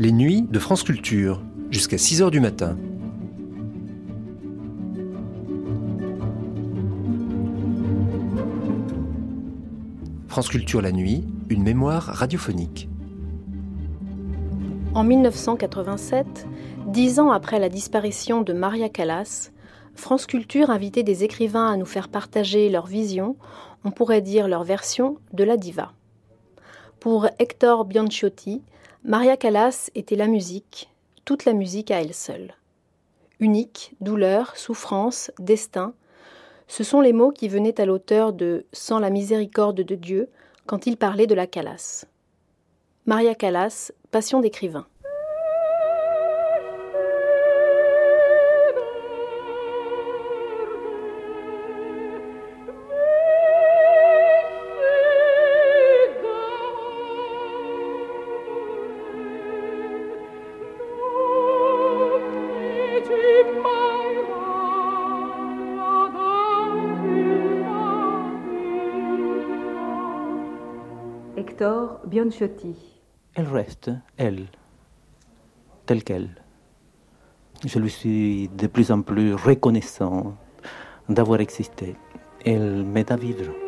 Les nuits de France Culture, jusqu'à 6h du matin. France Culture la nuit, une mémoire radiophonique. En 1987, dix ans après la disparition de Maria Callas, France Culture invitait des écrivains à nous faire partager leur vision, on pourrait dire leur version, de la diva. Pour Hector Bianchiotti, Maria Callas était la musique, toute la musique à elle seule. Unique, douleur, souffrance, destin, ce sont les mots qui venaient à l'auteur de Sans la miséricorde de Dieu quand il parlait de la Callas. Maria Callas, Passion d'écrivain. Elle reste, elle, telle qu'elle. Je lui suis de plus en plus reconnaissant d'avoir existé. Elle m'aide à vivre.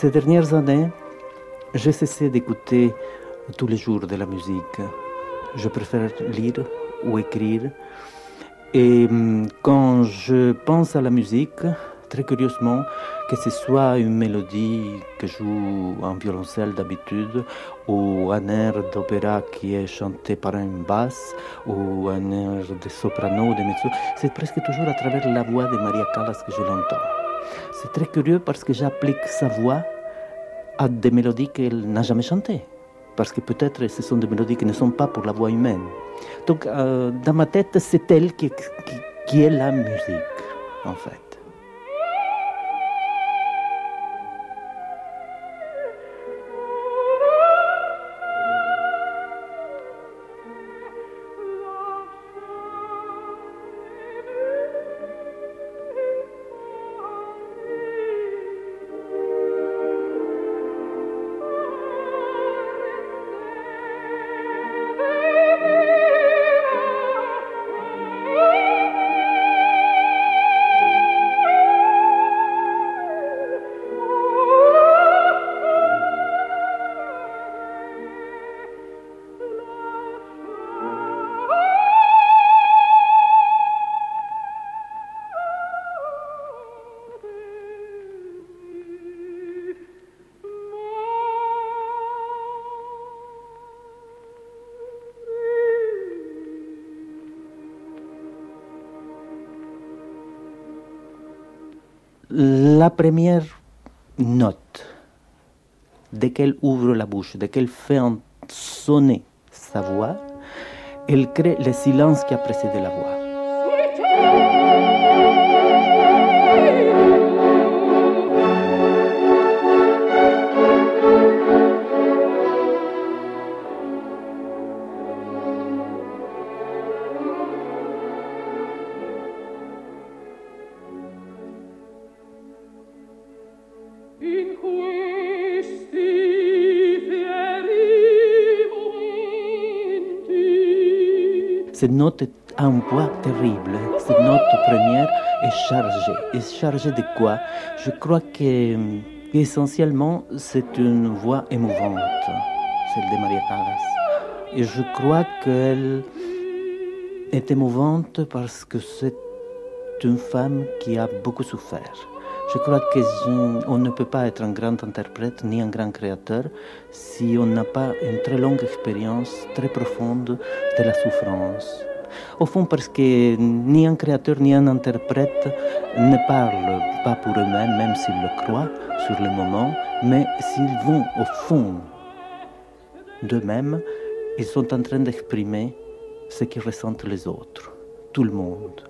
Ces dernières années, j'ai cessé d'écouter tous les jours de la musique. Je préfère lire ou écrire. Et hum, quand je pense à la musique, très curieusement, que ce soit une mélodie que joue un violoncelle d'habitude, ou un air d'opéra qui est chanté par une basse, ou un air de soprano ou de mezzo, c'est presque toujours à travers la voix de Maria Callas que je l'entends. C'est très curieux parce que j'applique sa voix à des mélodies qu'elle n'a jamais chantées. Parce que peut-être ce sont des mélodies qui ne sont pas pour la voix humaine. Donc, euh, dans ma tête, c'est elle qui, qui est la musique, en fait. La première note, dès qu'elle ouvre la bouche, dès qu'elle fait sonner sa voix, elle crée le silence qui a précédé la voix. Cette note a un poids terrible. Cette note première est chargée. Est chargée de quoi? Je crois que essentiellement c'est une voix émouvante. celle de Maria Callas. Et je crois qu'elle est émouvante parce que c'est une femme qui a beaucoup souffert. Je crois qu'on ne peut pas être un grand interprète ni un grand créateur si on n'a pas une très longue expérience, très profonde de la souffrance. Au fond, parce que ni un créateur ni un interprète ne parlent pas pour eux-mêmes, même, s'ils le croient sur le moment, mais s'ils vont au fond d'eux-mêmes, ils sont en train d'exprimer ce qu'ils ressentent les autres, tout le monde.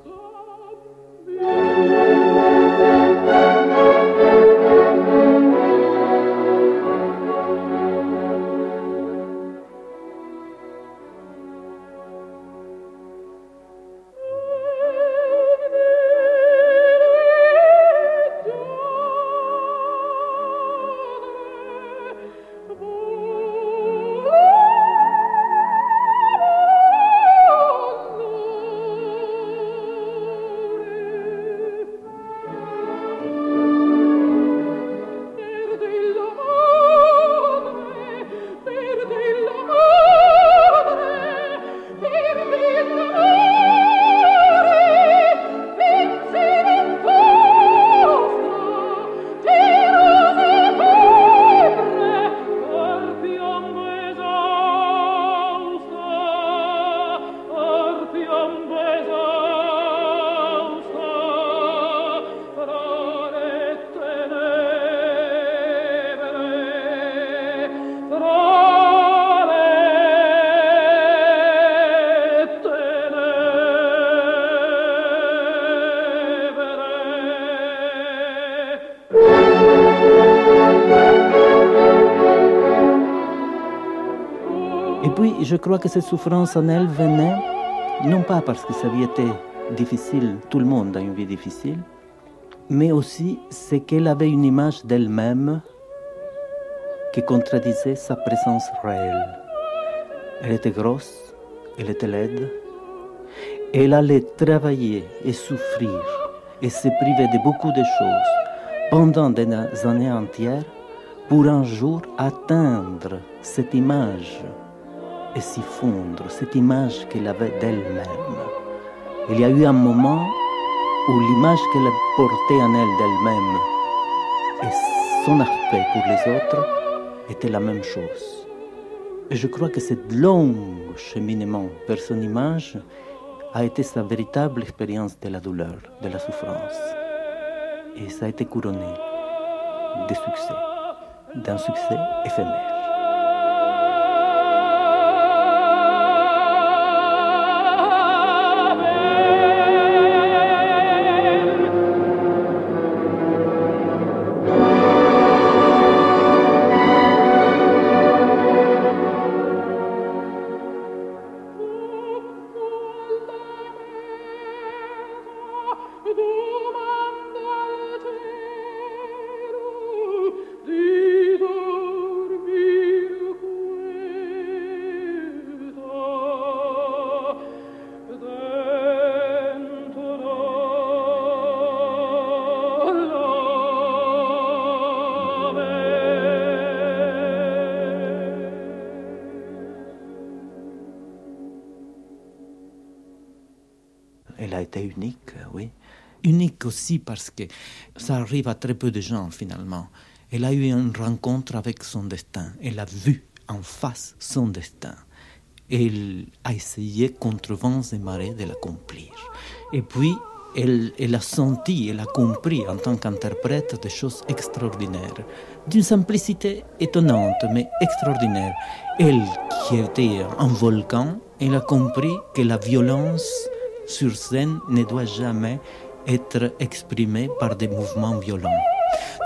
Je crois que cette souffrance en elle venait non pas parce que sa vie était difficile, tout le monde a une vie difficile, mais aussi c'est qu'elle avait une image d'elle-même qui contradisait sa présence réelle. Elle était grosse, elle était laide, elle allait travailler et souffrir et se priver de beaucoup de choses pendant des années entières pour un jour atteindre cette image et s'y fondre, cette image qu'elle avait d'elle-même. Il y a eu un moment où l'image qu'elle portait en elle d'elle-même et son aspect pour les autres était la même chose. Et je crois que cette long cheminement vers son image a été sa véritable expérience de la douleur, de la souffrance. Et ça a été couronné de succès, d'un succès éphémère. Aussi parce que ça arrive à très peu de gens finalement. Elle a eu une rencontre avec son destin. Elle a vu en face son destin. Elle a essayé contre vents et marées de l'accomplir. Et puis, elle, elle, a senti, elle a compris en tant qu'interprète des choses extraordinaires, d'une simplicité étonnante, mais extraordinaire. Elle, qui était un volcan, elle a compris que la violence sur scène ne doit jamais être exprimé par des mouvements violents.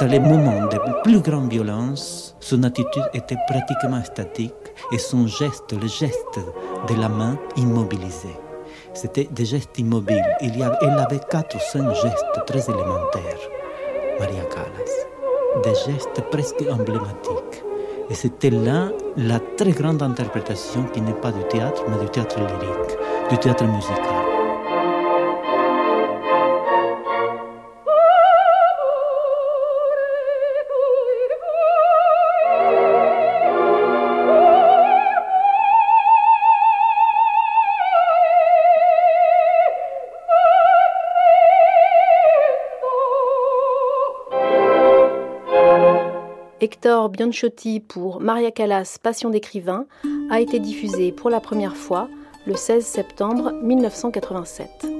Dans les moments de plus grande violence, son attitude était pratiquement statique et son geste, le geste de la main immobilisé. C'était des gestes immobiles. Il y avait, elle avait quatre ou cinq gestes très élémentaires, Maria Callas. Des gestes presque emblématiques. Et c'était là la très grande interprétation qui n'est pas du théâtre, mais du théâtre lyrique, du théâtre musical. Hector Bianchotti pour Maria Callas Passion d'écrivain a été diffusé pour la première fois le 16 septembre 1987.